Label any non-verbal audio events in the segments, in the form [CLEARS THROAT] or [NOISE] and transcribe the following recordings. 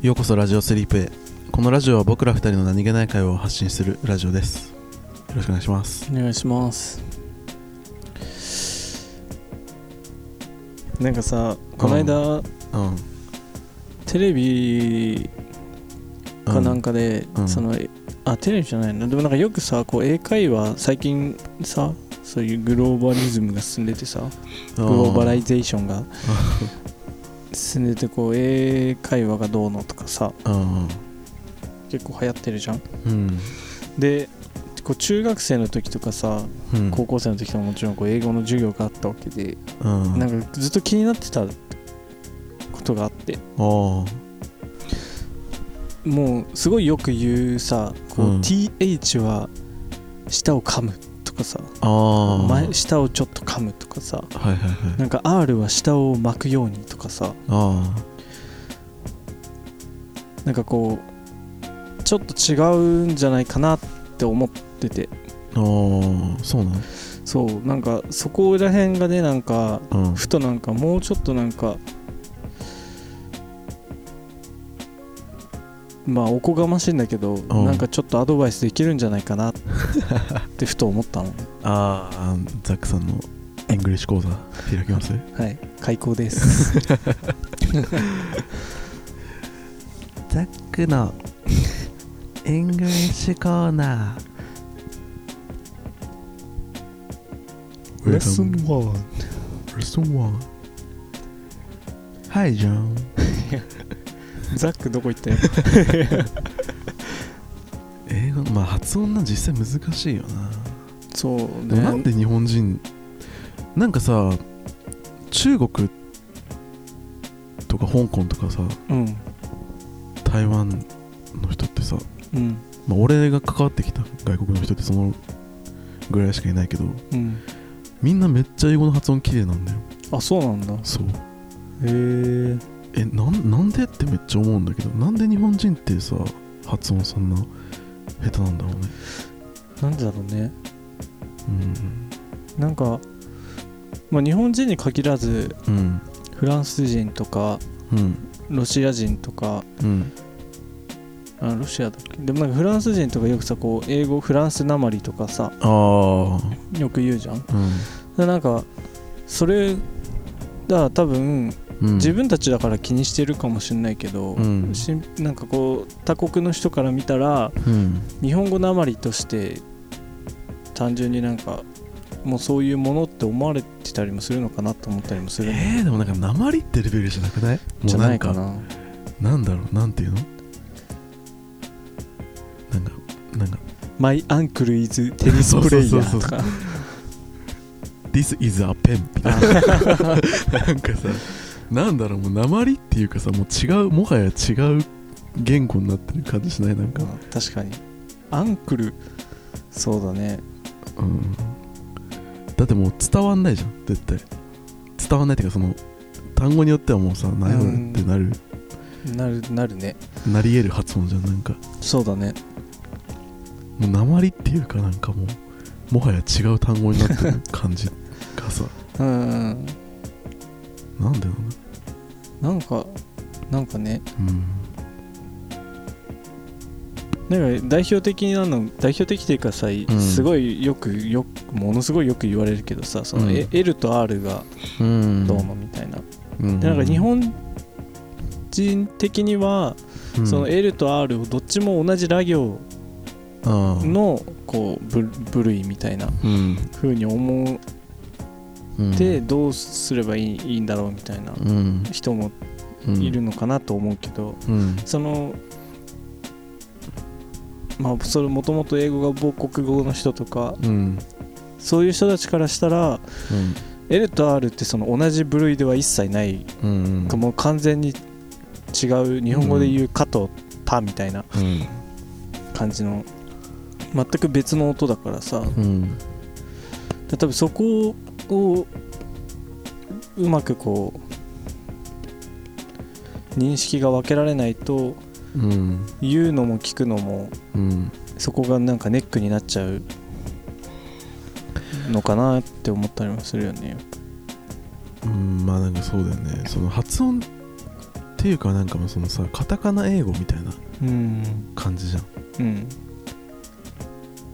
ようこそラジオスリープへ。このラジオは僕ら二人の何気ない会話を発信するラジオです。よろしくお願いします。お願いします。なんかさこの間、うん。テレビかなんかかで、うん。そのあテレビじゃないのでもなんかよくさこう英会話最近さそういうグローバリズムが進んでてさグローバライゼーションが [LAUGHS] 進んでてこう英会話がどうのとかさ。うん結構流行ってるじゃん。うん。でこう中学生の時とかさうん。高校生の時とかもちろんこう英語の授業があったわけでうん。なんかずっと気になってたことがあって。あもうすごいよく言うさこう、うん。TH は舌を噛む。とかさ前舌をちょっと噛むとかさはいはいはい。なんか R は舌を巻くようにとかさあなんかこうちょっと違うんじゃないかなって思ってて。あああそうなのそうなんかそこら辺がねなんかうん。ふとなんかもうちょっとなんかまあおこがましいんだけど、ん。なんかちょっとアドバイスできるんじゃないかな [LAUGHS] ってふと思ったの。ああザックさんの English 講座開きます？はい開講です。ザックの English コーナーレッスン1レッスン1はいジョン [LAUGHS] ザックどこ行ったよ英語まあ発音なん実際難しいよな。そうでもなんねで日本人なんかさ中国とか香港とかさうん。台湾の人ってさ、うん。まあ、俺が関わってきた外国の人ってそのぐらいしかいないけどうん。みんなめっちゃ英語の発音綺麗なんだよ。あそうなんだ。へそう。え。えなんなんでってめっちゃ思うんだけどなんで日本人ってさ発音そんな下手なんだろうね。なんでだろうね。うん。なんかまあ日本人に限らずうん。フランス人とかうん。ロシア人とかうん。あロシアだっけ？でもなんかフランス人とかよくさこう英語フランスなまりとかさよく言うじゃん。うん。でなんかそれだ多分うん。自分たちだから気にしてるかもしれないけど、うん。なんかこう他国の人から見たらうん。日本語なまりとして単純になんかもうそういうものって思われてたりもするのかなと思ったりもするの。えー、でもなんか鉛ってレベルじゃなくない？じゃないかな。なんだろう？なんていうの？なんかなんか。マイアンクルイズテニスプレイヤーとか This is a pen みたいな。[LAUGHS] なんかさなんだろうもう鉛っていうかさもう違うもはや違う言語になってる感じしない？なんか。うん確かに。アンクル。そうだね。うん。だってもう伝わんないじゃん絶対。伝わんないっていうかその単語によってはもうさ何やうんってなる、なるなるね。なり得る発音じゃんなんか。そうだね。もう鉛っていうかなんかもうもはや違う単語になってる感じがさ。うんなんでなのなんかなんかね。うん。なんか代表的なの代表的っていうかさ、ん。すごいよくよくものすごいよく言われるけどさその、うん。え L と R がうん。どうのみたいな、うん。でなんか日本人的には、うん。その L と R をどっちも同じラ行のこう部部類みたいなうん。風に思うんってどうすればいいんだろうみたいなうん。人もうんいるのかなと思うけど、うん。そのまあそれもともと英語が母国語の人とかうん。そういう人たちからしたら L と R ってその同じ部類では一切ない、もう完全に違う日本語で言う「か」と「た」みたいなうん。感じの全く別の音だからさ。うん。例えばそこをうまくこう認識が分けられないとうん。言うのも聞くのもうん。そこがなんかネックになっちゃうのかなって思ったりもするよね。うんまあなんかそうだよね。その発音っていうかなんかもうそのさカタカナ英語みたいなうん。感じじゃん。うん。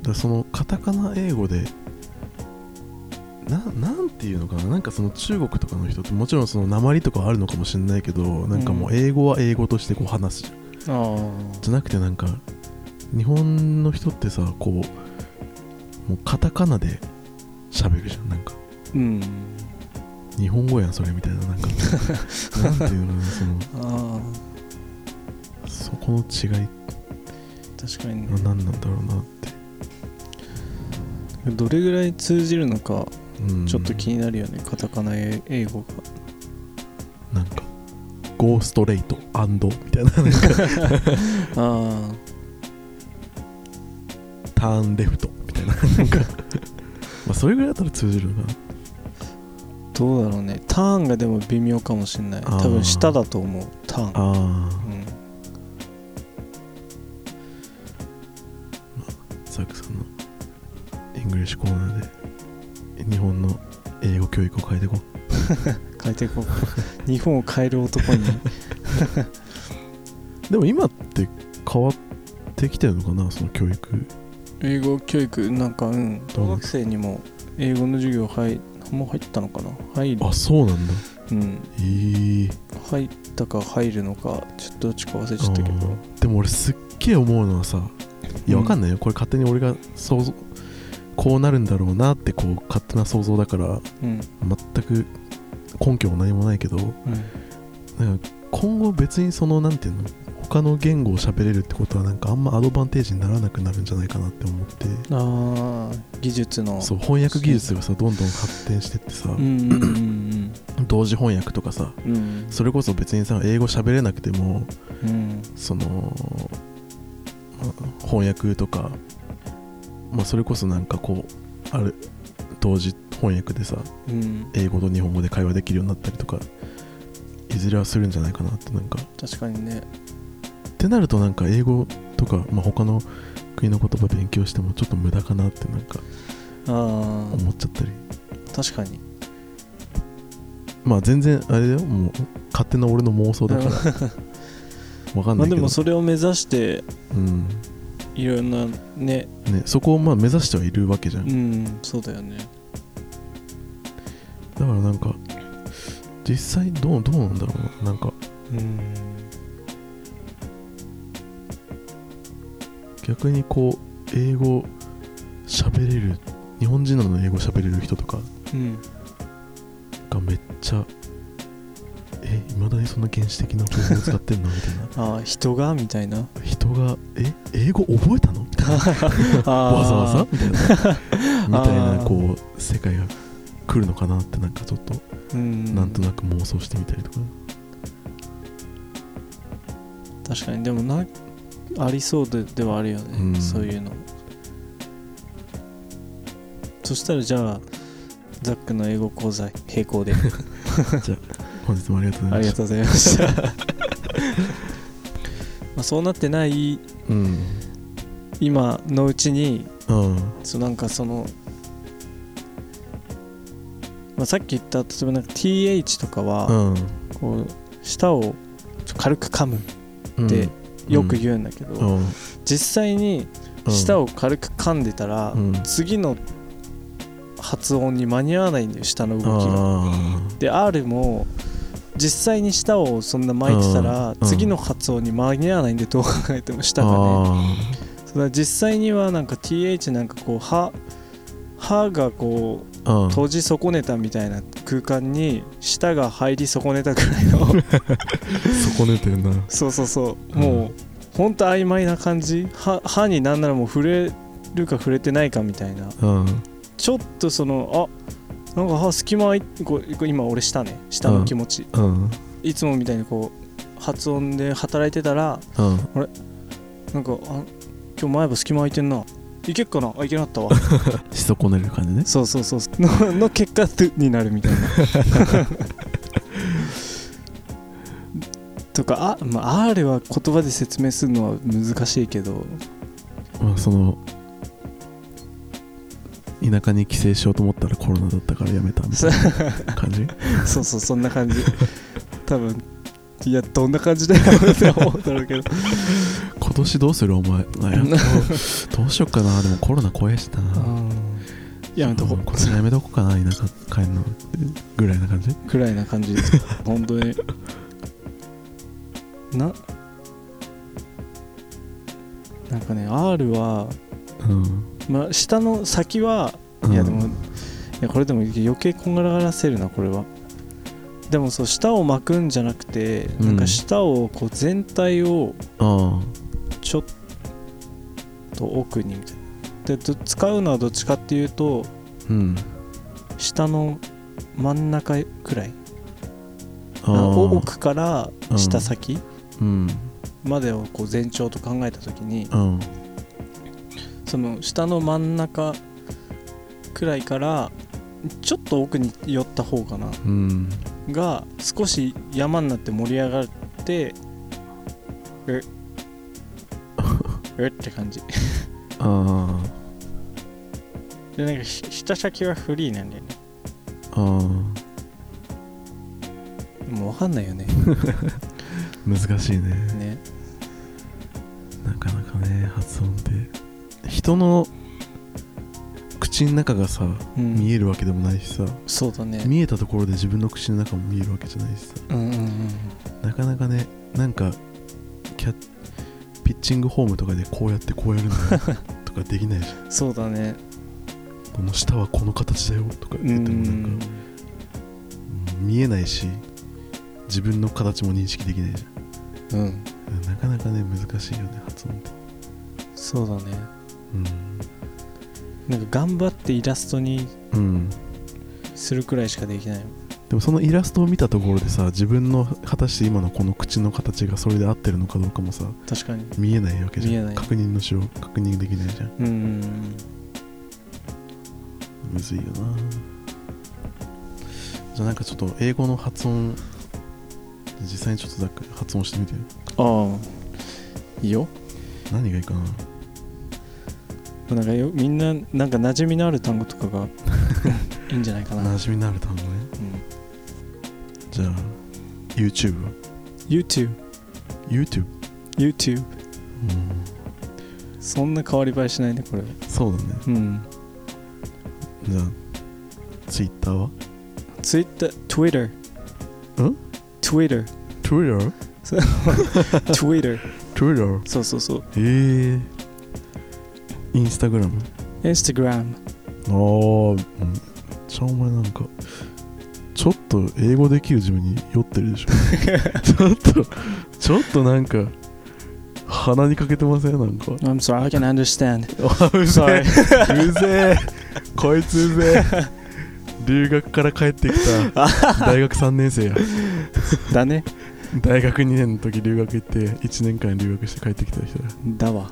らそのカタカナ英語でななんていうのかな？なんかその中国とかの人ってもちろんその鉛とかはあるのかもしれないけどなんかもう英語は英語としてこう話すじゃんじゃなくてなんか日本の人ってさこうもうカタカナで喋るじゃんなんか。うん。日本語やんそれみたいななんか。[LAUGHS] なんていうのその。あそこの違い。あ確かにね。は何なんだろうなって、どれぐらい通じるのかうん、ちょっと気になるよね、カタカナ英語が。なんかゴーストレイトアンドみたいな。なんかあターンレフトみたいな。なんか。[LAUGHS] まあそれぐらいだったら通じるな。どうだろうね。ターンがでも微妙かもしれない。多分下だと思う。ターン。あうん。あザックさんの English コーナーで日本の英語教育を変えていこ [LAUGHS] 変えていこう。日本を変える男に。う [LAUGHS] でも今って変わってきてるのかなその教育。英語教育なんかうん。大学生にも英語の授業入もう入ったのかな？入る。あそうなんだ。うん。えー、入ったか入るのかちょっとどっちか忘れちゃったけど。でも俺すっげえ思うのはさいやうんわかんないよ、これ勝手に俺が想像こうなるんだろうなってこう勝手な想像だからうん。全く根拠も何もないけどうん。なんか今後別にそのなんていうの他の言語を喋れるってことはなんかあんまアドバンテージにならなくなるんじゃないかなって思って。ああ技術の。そう翻訳技術がさどんどん発展してってさ、うん同時翻訳とかさうんうん。それこそ別にさ英語喋れなくてもうん。その、まあ翻訳とか、まあ、それこそなんかこうある同時翻訳でさうん。英語と日本語で会話できるようになったりとかいずれはするんじゃないかなってなんか。確かにね。ってなるとなんか英語とか、まあ、他の国の言葉勉強してもちょっと無駄かなってなんかああ思っちゃったり。確かに。まあ全然あれだよ。もう勝手な俺の妄想だから。[LAUGHS] わかんないけど、まあでもそれを目指してうんいろんなね。ね、そこをまあ目指してはいるわけじゃん、うんそうだよね。だからなんか実際どうどうなんだろうな。なんかうん逆にこう英語喋れる日本人なのに英語喋れる人とかうん。がめっちゃえいまだにそんな原始的な方法を使ってんの？みたいな。[LAUGHS] ああ人が？みたいな。人がえ英語覚えたの？みたいなあわざわざ？みたいな。[LAUGHS] みたいなこう世界が来るのかなってなんかちょっとうん。なんとなく妄想してみたりとか、確かに。でもなありそうでではあるよね、うん。そういうの。そしたらじゃあザックの英語講座並行で [LAUGHS] 本日もありがとうございました。ありがとうございました。[LAUGHS] まあそうなってないうん。今のうちにうん。そうなんかその、まあ、さっき言った例えばなんか TH とかは、うん。こう舌をちょ軽く噛むうん。ってよく言うんだけど、うん。実際に舌を軽く噛んでたら、うん。次の発音に間に合わないんだよ舌の動きが。あで R も実際に舌をそんな巻いてたら、うん次の発音に間に合わないんでどう考えても舌がね。実際にはなんか TH なんかこう歯歯がこう閉じ損ねたみたいな空間に舌が入り損ねたくらいの。損ねてるな。そうそうそう。うんもうほん。と曖昧な感じ？歯歯になんならもう触れるか触れてないかみたいな。うん。ちょっとそのあなんか歯隙間こう今俺したね。舌の気持ち、うん。いつもみたいにこう発音で働いてたらうん。なんかあ今日前歯隙間空いてんな。いけっかな？あいけなかったわ。[LAUGHS] し損ねる感じね。そうそうそう [LAUGHS] のの結果になるみたいな。[LAUGHS] とかあ、まあ、R は言葉で説明するのは難しいけど。まあその田舎に帰省しようと思ったらコロナだったからやめたみたいな感じ？[LAUGHS] そうそうそんな感じ。多分いやどんな感じだよって思ったんだけど。今年どうする？お前どうしよっかな。でもコロナ怖いしな。やめとこう。ん。今年やめとこうかな田舎帰んのぐらいな感じくらいな感じ？[LAUGHS] 本当に。な。なんかね R は、うんまあ、下の先はうん。いやでも、いやこれでも余計こんがらせるなこれは。でもそう舌を巻くんじゃなくて、うん。なんか舌をこう全体をあちょっと奥にみたいな。でど使うのはどっちかっていうとあうん。下の真ん中くらい。奥から下先うん。までをこう前兆と考えた時にうんその下の真ん中くらいからちょっと奥に寄った方かな。うん。が少し山になって盛り上がってええって感じ。あでなんかひ下先はフリーなんだよね。ああもう分かんないよね。あ [LAUGHS] 難しいね。ね。なかなかね発音って人の口の中がさうん。見えるわけでもないしさそうだね。見えたところで自分の口の中も見えるわけじゃないしさ。うんうんうん。なかなかねなんかキャピッチングフォームとかでこうやってこうやるの [LAUGHS] とかできないじゃん。そうだね。この下はこの形だよとかう言ってもなんかんうん見えないし自分の形も認識できないじうん。ゃん。なかなかね難しいよね発音って。そうだねうん。なんか頑張ってイラストにうんするくらいしかできない。でもそのイラストを見たところでさ自分の果たして今のこの口の形がそれで合ってるのかどうかもさ確かに。見えないわけじゃん。見えない。確認のしよう。確認できないじゃん。うんうんうん。むずいよな。じゃあなんかちょっと英語の発音実際にちょっとざっくり発音してみて。よああ。いいよ。何がいいかな？なんかよみんななんか馴染みのある単語とかが [LAUGHS] いいんじゃないかな、うん、馴染みのある単語ね。じゃあ YouTube は？YouTube YouTube そんな変わり映えしないねこれ。そうだね。うん。じゃあ Twitter は？Twitter Twitter ん？Twitter [LAUGHS] Twitter? Twitter [LAUGHS] Twitter そうそうそう。ええ。ー、Instagram? Instagram. ああめっちゃお前なんかちょっと英語できる自分に酔ってるでしょ。[LAUGHS] ちょっとちょっとなんか鼻にかけてません？なんか。I'm sorry I can understand. あうぜえうぜえ。こいつうぜえ。留学から帰ってきた。[LAUGHS] 大学3年生や。だね。大学2年の時留学行って1年間留学して帰ってきた人だだわ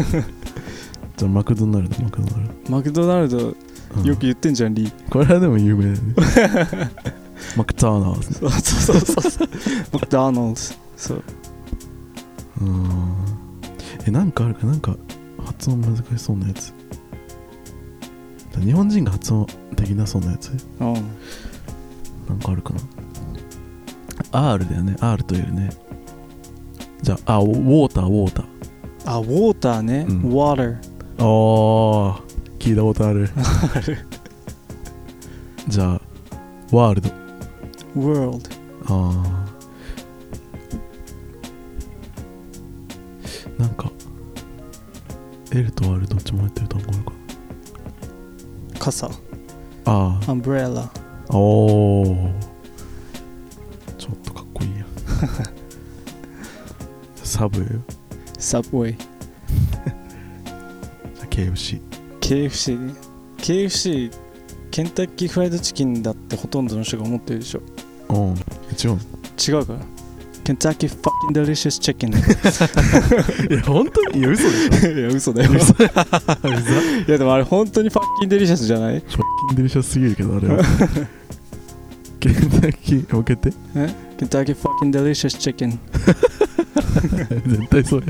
[LAUGHS] じゃあマクドナルドマクドナルマクドナルドド、うん。よく言ってんじゃんリー。これはでも有名だよね。[LAUGHS] マクドナルド。そうそうそうそう。マクドナルド。そう。うーん。えなんかあるか？なんか発音難しそうなやつ。日本人が発音できなそうなやつ？うん。なんかあるかな？R だよね。R と L ね。じゃああウォーターウォーター。あウォーターね、うん。water あー聞いたことある。[LAUGHS] じゃあワールド。World あー。なんか L と R どっちも入ってる単語あるか。傘。ああ umbrella おおちょっとかっこいいや [LAUGHS] サブ？ウェイ KFC KFC ね。KFC ケンタッキーフライドチキンだってほとんどの人が思ってるでしょ。うん。一応。違うからケンタッキー fucking delicious chicken。[LAUGHS] いや本当に？いや嘘でしょ。いや嘘だよ。い嘘。嘘。やでもあれ本当に fucking delicious じゃない？ fucking delicious すぎるけどあれは。[LAUGHS] ケンタッキー向けて。え？ケンタッキー fucking delicious chicken [LAUGHS] 絶対それ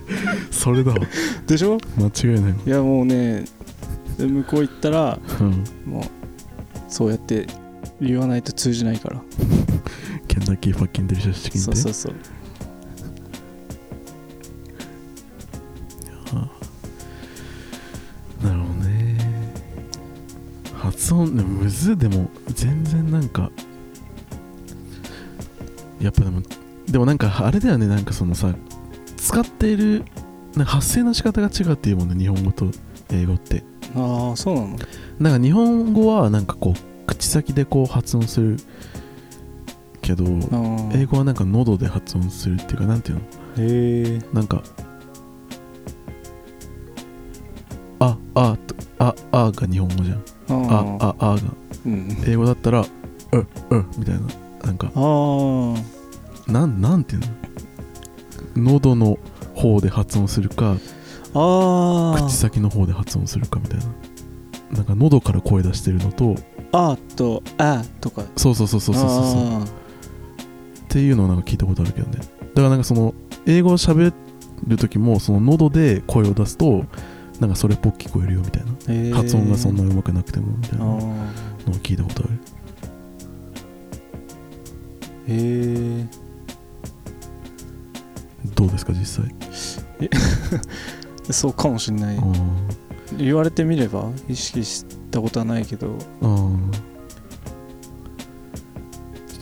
それだわ。でしょ？間違いないわ。いやもうねで向こう行ったらうん。もうそうやって言わないと通じないから。ケンだっけファッキンデリシャスチキンってそう。そうそうなるほどね。発音でもむずい。でも全然なんかやっぱでもでもなんかあれだよねなんかそのさ使っている発声の仕方が違うっていうもんね日本語と英語って。ああそうなの？なんか日本語はなんかこう口先でこう発音するけど英語はなんか喉で発音するっていうかなんていうの？へえ。なんかああとああが日本語じゃん。ああああが。うん。英語だったらううみたいな。なんか。あーなんなんていうの？喉の方で発音するかあ口先の方で発音するかみたいな。なんか喉から声出してるのとあーとあとか。そうそうそうそうそうそうそう。あっていうのをなんか聞いたことあるけどね。だからなんかその英語を喋る時もその喉で声を出すとなんかそれっぽく聞こえるよみたいな。ーへー。発音がそんな上手くなくてもみたいなのをあ聞いたことある。ーへえどうですか実際？[LAUGHS] そうかもしんない。言われてみれば意識したことはないけど。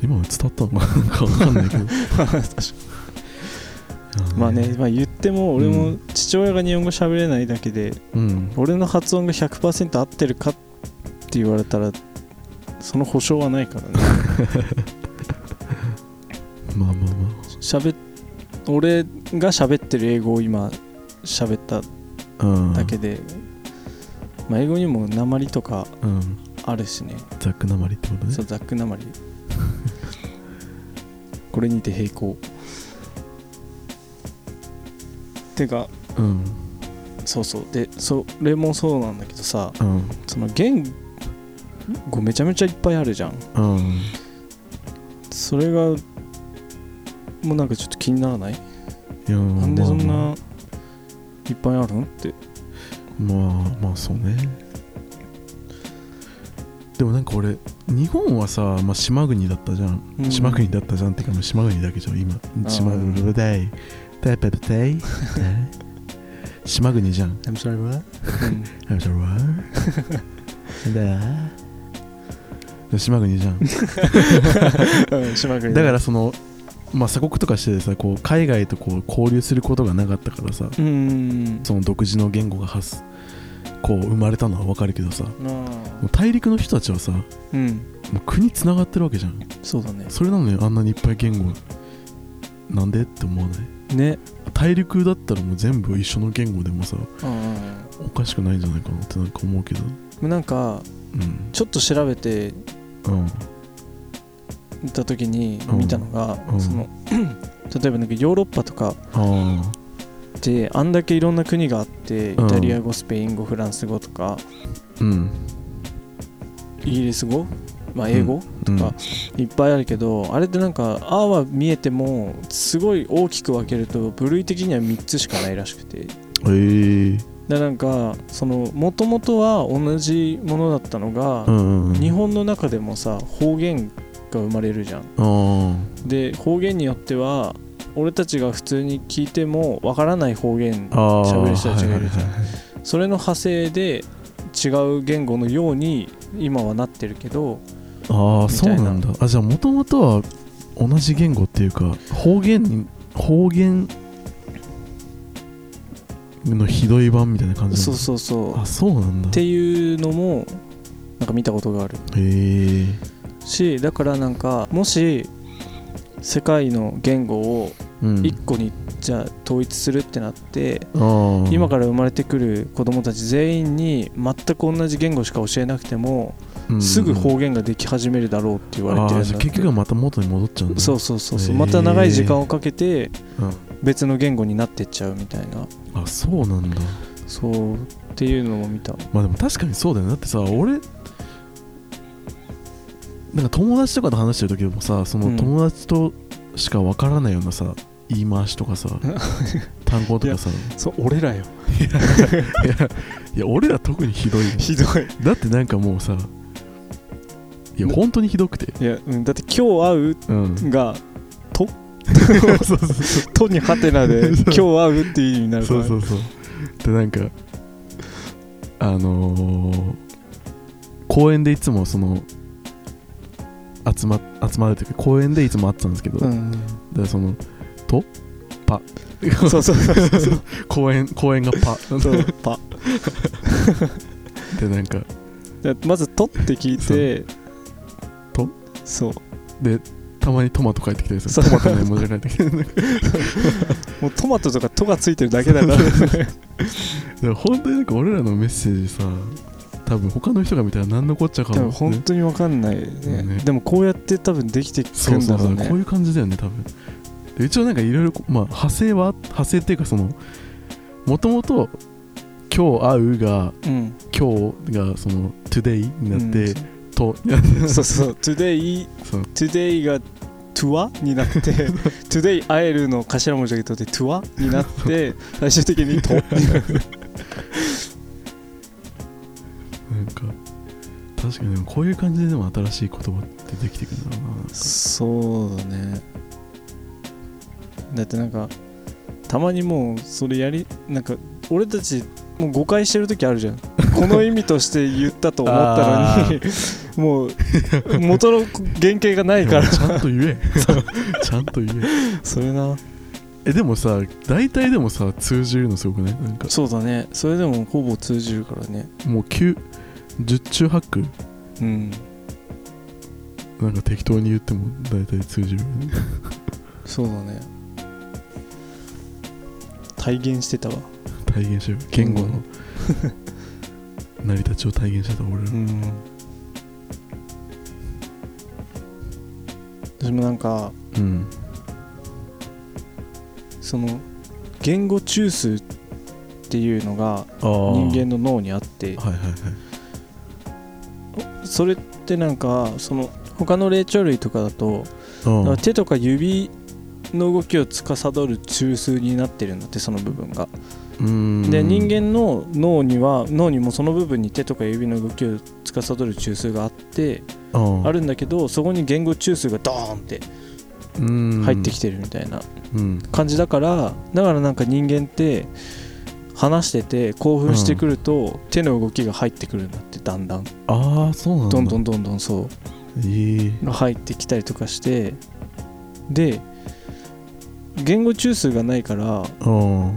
今の伝わったのかななんかんないけど。[LAUGHS] まあね、まあ、言っても俺もうん。父親が日本語喋れないだけで、うん。俺の発音が100%合ってるかって言われたらその保証はないからね。[LAUGHS] まあまあま喋っ俺が喋ってる英語を今喋っただけで、まあ、英語にも鉛とかうん。あるしね。ザックなまりってことね。そうザック鉛これにて並行。てかうん。そうそう。でそれもそうなんだけどさうん。その言語めちゃめちゃいっぱいあるじゃん。うん。それがもうなんかちょっと気にならない？いやなんでそんないっぱいあるのって？あまあまあそうね。でもなんか俺日本はさ、まあ、島国だったじゃん、うん。島国だったじゃんってかもう島国だけじゃん今。ー島国だいタイペペテイ。[LAUGHS] 島国じゃん。I'm sorry what? うん。I'm sorry what? [LAUGHS] だ島国じゃん島国。だからそのまあ鎖国とかしてさこう海外とこう交流することがなかったからさうん。その独自の言語が発こう生まれたのは分かるけどさもあう大陸の人たちはさうん。う国つながってるわけじゃん。そうだね。それなのにあんなにいっぱい言語なんでって思わない？ね。大陸だったらもう全部一緒の言語でもさうんおかしくないんじゃないかなってなんか思うけど。うんなんかうん。ちょっと調べてうんた時にうん。見たのが、うん。その [CLEARS THROAT] 例えばなんかヨーロッパとかあであんだけいろんな国があってイうん。タリア語スペイン語フランス語とかあうん。イギリス語、まあ、英語うん。かいっぱいあるけど、あれってなんか「あ」は見えてもすごい大きく分けると部類的には3つしかないらしくて。えー、でなんかそのもともとは同じものだったのが、うんうんうん。日本の中でもさ方言が生まれるじゃん。あで方言によっては俺たちが普通に聞いてもわからない方言喋る人たちがいるじゃん。はいはいはいはい。それの派生で違う言語のように今はなってるけどああそうなんだ。あじゃあもともとは同じ言語っていうか方言に方言のひどい版みたいな感じそうそうそう。あそうなんだ。っていうのもなんか見たことがある。へえしだからなんかもし世界の言語をうん。1個にじゃあ統一するってなって、あー。今から生まれてくる子供たち全員に全く同じ言語しか教えなくても、うん。すぐ方言ができ始めるだろうって言われてるんだ結局はまた元に戻っちゃうんだ。そうそうそうそう。へーまた長い時間をかけてうん別の言語になってっちゃうみたいな。あそうなんだ。そう。っていうのも見た。まあでも確かにそうだよね。だってさ俺なんか友達とかと話してる時でもさそのうん。友達としかわからないようなさ言い回しとかさ [LAUGHS] 単語とかさ。そう俺らよ。いやいや俺ら特にひどい。よひどい。だってなんかもうさいや本当にひどくて。いや、うん、だって今日会ううん。が「と？そうそうそう」とにハテナで「[LAUGHS] 今日会う」っていう意味になるから。そうそうそう。でなんかあのー公園でいつもその集ま集まるというか公園でいつも会ってたんですけど、だかうん。らその「と？パ」[LAUGHS] そうそうそうそう [LAUGHS] 公園公園がパ。パ。[LAUGHS] でなんか。でまず「と」って聞いてと？そう。でたまにトマト帰ってきたりする。トマトの絵文字が帰ってきて。もうトマトとか「と」がついてるだけだから。本当になんか俺らのメッセージさ多分他の人が見たら何のこっちゃかでもも、本当に分かんないね。ね。でもこうやって多分できてくそうんだろね。こういう感じだよね多分。で一応なんかいろいろまあ派生は派生っていうかそのもともと今日会うがうん。今日がその today になって、うん。と [LAUGHS] そうそう。today today が to になって [LAUGHS] today 会えるの頭文字が取って to になって最終的にと [LAUGHS] なんか。確かにでもこういう感じででも新しい言葉ってできてくるんだろうなそうだね。だってなんかたまにもうそれやりなんか俺たちもう誤解してる時あるじゃん。[LAUGHS] この意味として言ったと思ったのに [LAUGHS] もう元の原型がないから。ちゃんと言え。[LAUGHS] ちゃんと言え。それな。えでもさ大体でもさ通じるのすごくねなんか。そうだね。それでもほぼ通じるからね。もう9 10中8区うん。なんか適当に言っても大体通じる [LAUGHS] そうだね。体現してたわ。体現してる言語の。成り立ちを体現してた俺ら、うん。私もなんかうん。その言語中枢っていうのがああ人間の脳にあってはいはいはいそれってなんかその他の霊長類とかだとああ手とか指の動きを司る中枢になってるんだってその部分が。うん。で人間の脳には脳にもその部分に手とか指の動きを司る中枢があってああるんだけどそこに言語中枢がドーンってうん。入ってきてるみたいなうん。感じだからだからなんか人間って話してて興奮してくると手の動きが入ってくるんだだんだん。ああそうなんだ。どんどんどんどんそう。ええ入ってきたりとかして。で言語中枢がないから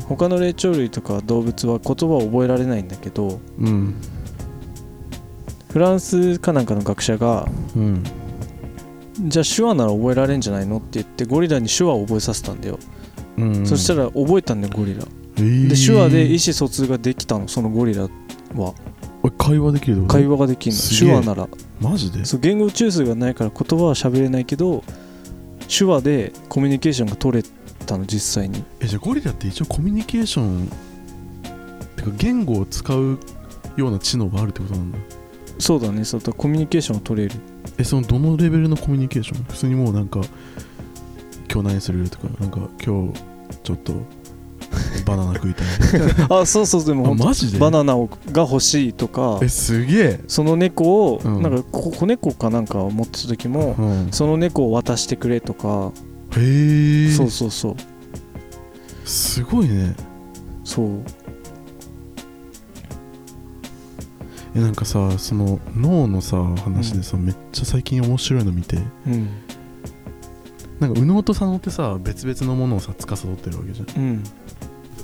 他の霊長類とか動物は言葉を覚えられないんだけどうん。フランスかなんかの学者がうん。じゃあ手話なら覚えられんじゃないのって言ってゴリラに手話を覚えさせたんだよ、うん。そしたら覚えたんだよゴリラ。ええで手話で意思疎通ができたのそのゴリラは。え会話できる会話ができる手話なら。マジで？そう言語中枢がないから言葉は喋れないけど手話でコミュニケーションが取れたの実際に。えじゃあゴリラって一応コミュニケーションてか言語を使うような知能があるってことなんだ。そうだね。そうだコミュニケーションを取れる。えそのどのレベルのコミュニケーション？普通にもうなんか今日何する？とかなんか今日ちょっと [LAUGHS] バナナ食いたい。[LAUGHS] あそうそうでもマジで？バナナをが欲しいとかえすげえ、その猫を、うん。なんかこ子猫かなんかを持ってた時も、うん、その猫を渡してくれとか、へえ。そうそうそう。すごいね。そう。えなんかさその脳のさ話でさ、めっちゃ最近面白いの見て。うん。なんか右脳と左脳ってさ別々のものをさ司ってるわけじゃん。うん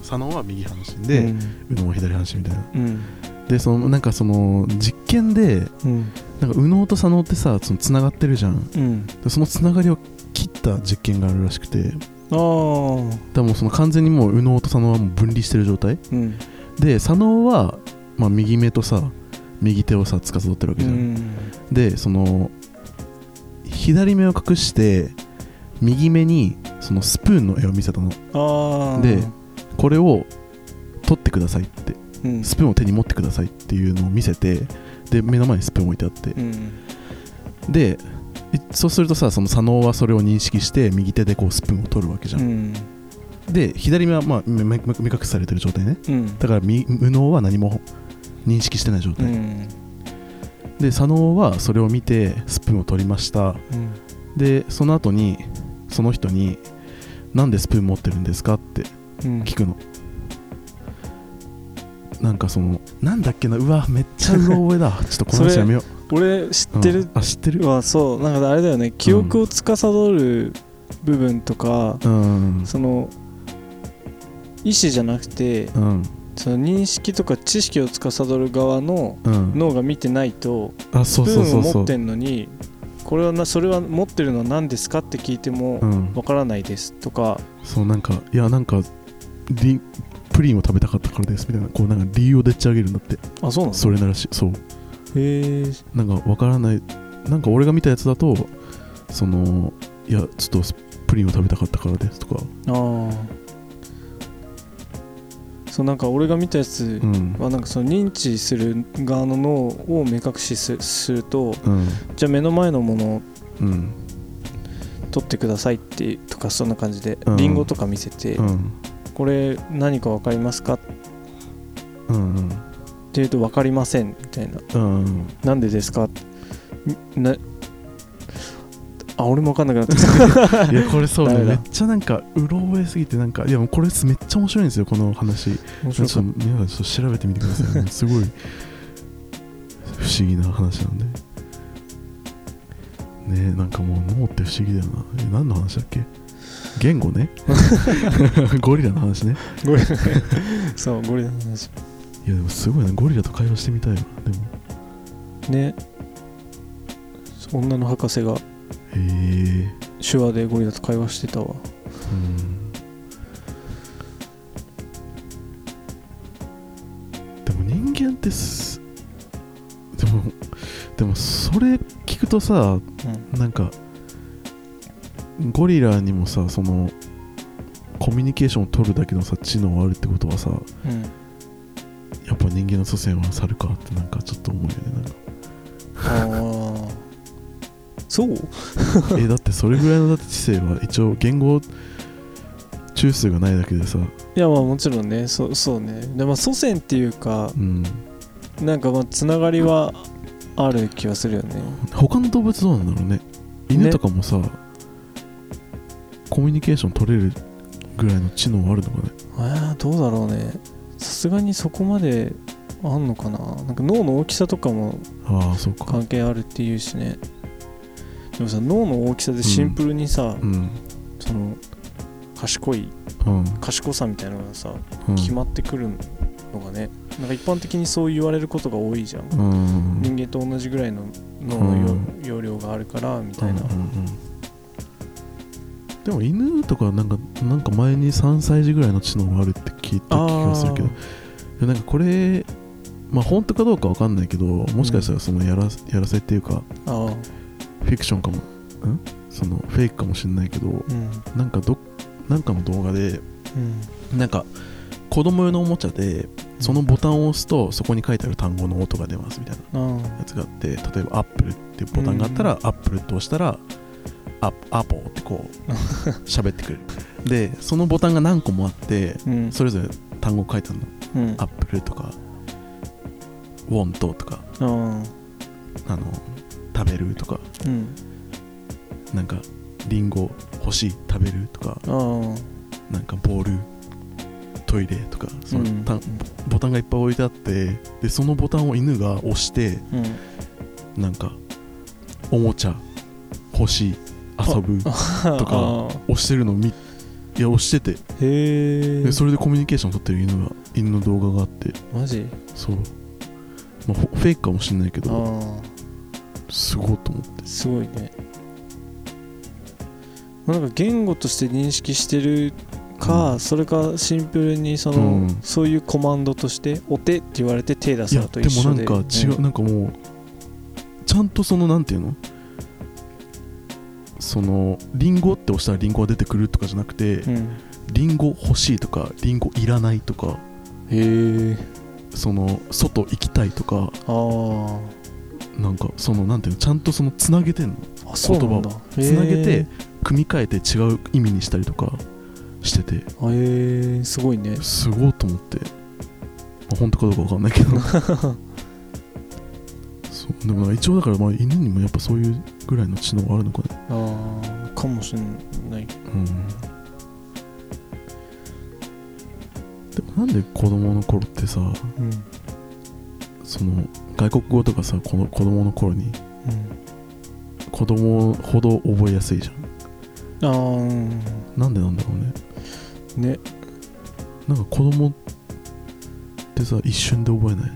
左脳は右半身で、うん。右脳は左半身みたいな。うん。でそのなんかその実験でうん。なんか右脳と左脳ってさそのつながってるじゃん。そのつながりを切った実験があるらしくて。ああでもその完全にもう右脳と左脳はもう分離してる状態。うん。で左脳は、まあ、右目とさ右手をさ司ってるわけうじゃん、ん。でその左目を隠して右目にそのスプーンの絵を見せたの。ああでこれを取ってくださいってうん。スプーンを手に持ってくださいっていうのを見せてで目の前にスプーン置いてあって。うん。でいそうするとさその左脳はそれを認識して右手でこうスプーンを取るわけじゃ、うん。んで左目はまあ目隠しされてる状態ね。うん。だから右右脳は何も認識してない状態、うん。で佐野はそれを見てスプーンを取りました。うん。でその後にその人に「なんでスプーン持ってるんですか?」ってうん聞くの。なんかそのなんだっけなうわめっちゃうろ覚えだ。[LAUGHS] ちょっとこの話やめよう。俺知ってるうん。あ知ってるはそうなんかあれだよね。記憶を司る部分とか、うん。その意思じゃなくてうん。その認識とか知識を司る側のうん。脳が見てないとうスプーンを持ってんのにこれはなそれは持ってるのは何ですかって聞いてもうん。わからないですとか。そうなんかいやなんかリプリンを食べたかったからですみたいなこうなんか理由をでっち上げるんだって。あそうなのそれならしいそう。へえなんかわからないなんか俺が見たやつだとそのいやちょっとプリンを食べたかったからですとか。ああそうなんか俺が見たやつうん。はなんかその認知する側の脳を目隠しすするとうん。じゃあ目の前のものをうん。取ってくださいってとかそんな感じでうん。リンゴとか見せて、うんこれ何か分かりますか？ってうん。言うと分かりませんみたいな。うんなんでですか？んなあ俺も分かんなくなった [LAUGHS] いやこれそうだ。めっちゃなんかうろ覚えすぎてなんかいやもうこれめっちゃ面白いんですよこの話。皆さんちょっと調べてみてくださいもうすごい不思議な話なんで。ねえなんかもう脳って不思議だよな。え何の話だっけ？言語ね。[LAUGHS] ゴリラの話ね。たゴリラ。そうゴリラの話。いやでもすごいな。ゴリラと会話してみたいわ。でも。ね。女の博士が。へえ。手話でゴリラと会話してたわ。うん。でも人間ってすでもでもそれ聞くとさうん。なんかゴリラにもさそのコミュニケーションを取るだけのさ知能あるってことはさうん。やっぱ人間の祖先は猿かってなんかちょっと思うよねなんか。ああ [LAUGHS] そう？えだってそれぐらいのだって知性は一応言語中枢がないだけでさ。いやまあもちろんねそそうね。でも祖先っていうかうん。なんかまあつながりはある気はするよね。他の動物どうなんだろうね。犬とかもさ、コミュニケーション取れるぐらいの知能あるのかね？えー、どうだろうね。さすがにそこまであんのかな？なんか脳の大きさとかもああそうか。関係あるっていうしね。でもさ脳の大きさでシンプルにさ、うん。その賢いうん。賢さみたいなのがさ、うん。決まってくるのがねなんか一般的にそう言われることが多いじゃん、うん。人間と同じぐらいの脳の容,、容量があるからみたいな、うんうんうんでも犬とかなんかなんか前に3歳児ぐらいの知能があるって聞いた気がするけど。でなんかこれまあ本当かどうかわかんないけどもしかしたらそのやら,、やらせっていうかフィクションかも。ん？そのフェイクかもしれないけどうん。なんかどなんかの動画でうん。なんか子供用のおもちゃでそのボタンを押すとそこに書いてある単語の音が出ますみたいなあやつがあって例えば「アップル」っていうボタンがあったら「アップル」って押したら「アアポー」ってこう喋ってくれる。でそのボタンが何個もあってあうん。それぞれ単語書いてあるの。うん「アップル」とか「ウォント」とかあの「食べる」とか。うん。なんか「リンゴ欲しい食べる」とか。なんかボールトイレとかそのうん。たボタンがいっぱい置いてあってでそのボタンを犬が押してうん。なんかおもちゃ欲しい遊ぶとか [LAUGHS] 押してるのを見いや押してて。へえ。でそれでコミュニケーション取ってる犬が犬の動画があって。マジ？そう、まあ、フフェイクかもしれないけどあすごいと思って。あすごいね。まあなんか言語として認識してるか、うん。それかシンプルにその、うん。そういうコマンドとして「お手」って言われて手出すのとで。も一緒でなんか違う、ん。なんかもうちゃんとそのなんていうの？そのリンゴって押したらリンゴが出てくるとかじゃなくて、うんリンゴ欲しいとかリンゴいらないとかへえ。その外行きたいとかあなんかそのなんていうのちゃんとそのつなげてんの？ーあそうなんだ。つなげてへ組み替えて違う意味にしたりとかしてて。ーへーすごいね。すごいと思って、まあ、本当かどうかわかんないけど [LAUGHS] でも一応だからまあ犬にもやっぱそういうぐらいの知能あるのかねああかもしれない。うん。でもなんで子供の頃ってさうん。その外国語とかさこの子供の頃に子供ほど覚えやすいじゃん。ああうんなんでなんだろうね。ね。なんか子供ってさ一瞬で覚えない？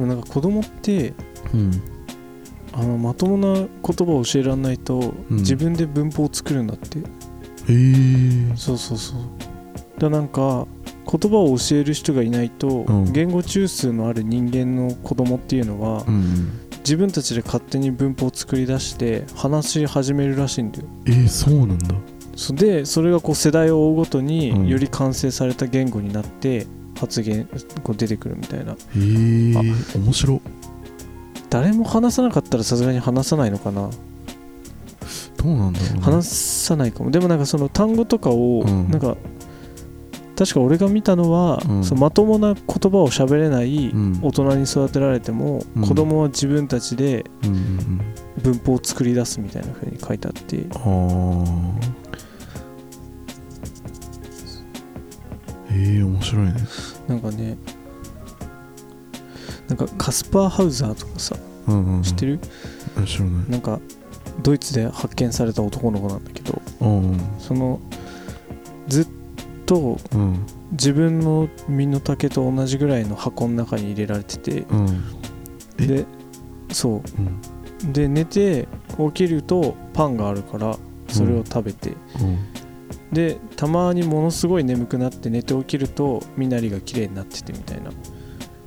でもなんか子供ってうん。あのまともな言葉を教えられないと、うん。自分で文法を作るんだって。へえ。そうそうそう。だからなんか言葉を教える人がいないと、うん。言語中枢のある人間の子供っていうのは、うん自分たちで勝手に文法を作り出して話し始めるらしいんだよ。えー、そうなんだ。そでそれがこう世代を追うごとうん。により完成された言語になって発言こう出てくるみたいな。へえー、面白。誰も話さなかったらさすがに話さないのかな。どうなんだろうね。話さないかも。でもなんかその単語とかをうん。なんか確か俺が見たのは、うん。そのまともな言葉を喋れないうん。大人に育てられても、うん。子供は自分たちで文法を作り出すみたいな風に書いてあって。うんああえー、面白いねなんかねなんかカスパーハウザーとかさうんうん、うん、知ってる、る知らない。なんかドイツで発見された男の子なんだけどうんうん。そのずっとうん。自分の身の丈と同じぐらいの箱の中に入れられててうん。え？でそう。ん。うで寝て起きるとパンがあるからそれを食べて、うんでたまにものすごい眠くなって寝て起きると身なりが綺麗になっててみたいな。っ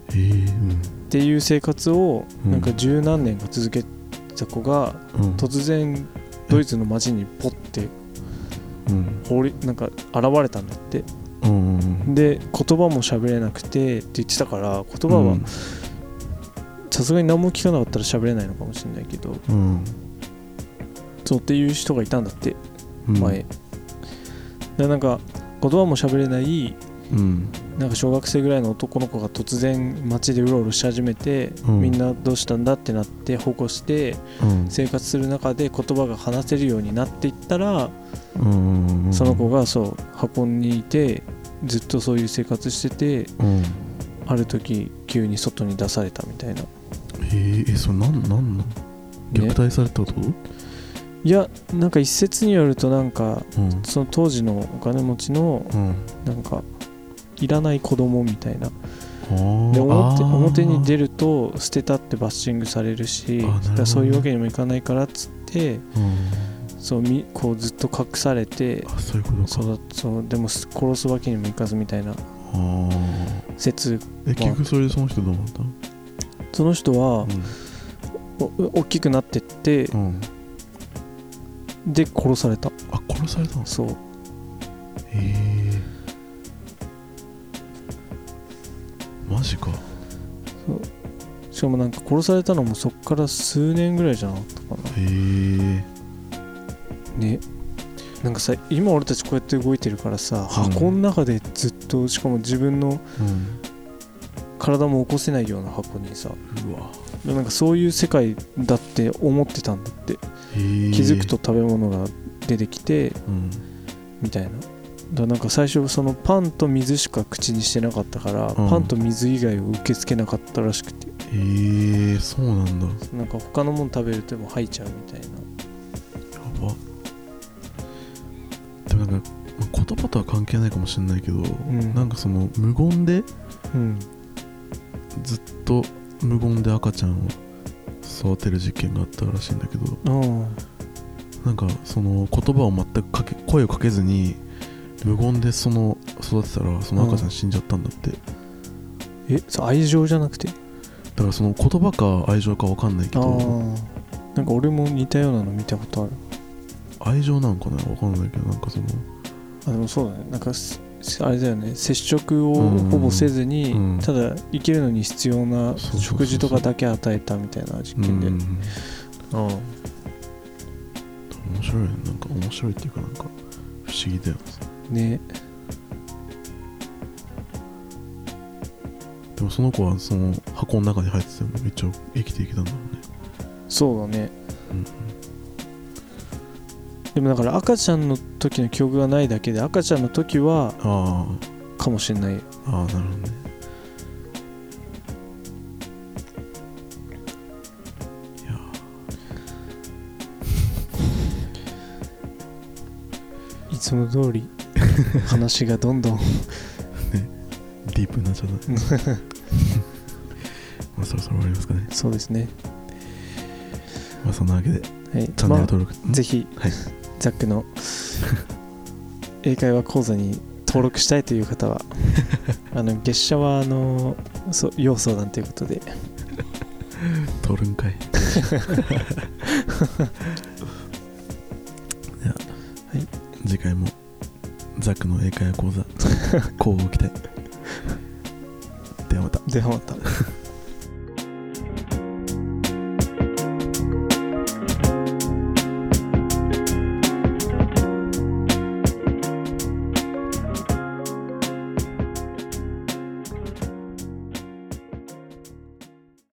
えー、うん。ていう生活をうん。なんか十何年か続けた子がうん。突然ドイツの街にポッてうん。放りなんか現れたんだって。うんうんで言葉も喋れなくてって言ってたから言葉はうん。さすがに何も聞かなかったら喋れないのかもしれないけどうん。そうっていう人がいたんだってうん。前、でなんか言葉も喋れないうん。なんか小学生ぐらいの男の子が突然街でうろうろし始めて、うん。みんなどうしたんだってなって保護してうん。生活する中で言葉が話せるようになっていったら、うん。その子がそう箱にいてずっとそういう生活しててうん。ある時急に外に出されたみたいな、えー、えそれなんなんの？虐ね、待されたこと？いやなんか一説によるとなんかうん。その当時のお金持ちのうん。なんかいらない子供みたいな。で表表に出ると捨てたってバッシングされるしね。そういうわけにもいかないからっつってうん。そうみこうずっと隠されてあそういうことか。そうでもす殺すわけにもいかずみたいな説え結局それでその人どうなったの？その人はお大きくなってってうん、うん、で殺された。あ殺されたの？そう。へえ。マジか。しかもなんか殺されたのもそっから数年ぐらいじゃなかったかな。へえ。ね。なんかさ今俺たちこうやって動いてるからさ、うん。箱の中でずっとしかも自分のうん。体も起こせないような箱にさうわなんかそういう世界だって思ってたんだって。気づくと食べ物が出てきてうん。みたいな。だからなんか最初そのパンと水しか口にしてなかったから、ん。パンと水以外を受け付けなかったらしくて。へえそうなんだ。やなんか他のもの食べるとも吐いちゃうみたいな。ば。でもなんか、まあ言葉とは関係ないかもしれないけど、ん。なんかその無言でうん。ずっと無言で赤ちゃんを育てる実験があったらしいんだけどあなんかその言葉を全くかけ声をかけずに無言でその育てたらその赤ちゃん死んじゃったんだって、だえそう愛情じゃなくて？からその言葉か愛情か分かんないけああどなんか俺も似たようなの見たことある。愛情なんかな分かんないけどなんかそのあでもそうだね。なんかすあれだよね。接触をうん。ほぼせずに、うん。ただ生きるのに必要な食事とかだけ与えたみたいな実験で。うん。あ面白いね。なんか面白いっていうかなんか不思議だよね。ででもその子はその箱の中に入ってても一応生きていけたんだろうね。そうだね。うんでもだから赤ちゃんの時の記憶がないだけで赤ちゃんの時はあかもしれない。あああなるほどね。いやいつも通り [LAUGHS] 話がどんどんディープになっちゃったまあそろそろ終わりますかね。そうですね。まあそんなわけではい。チャンネル登録、ぜひ、はいザックの [LAUGHS] 英会話講座に登録したいという方は [LAUGHS] あの月謝はあのそう要相談ということで。取るんかい。[LAUGHS] では、はい。次回もザックの英会話講座交互期待ではまた。ではまた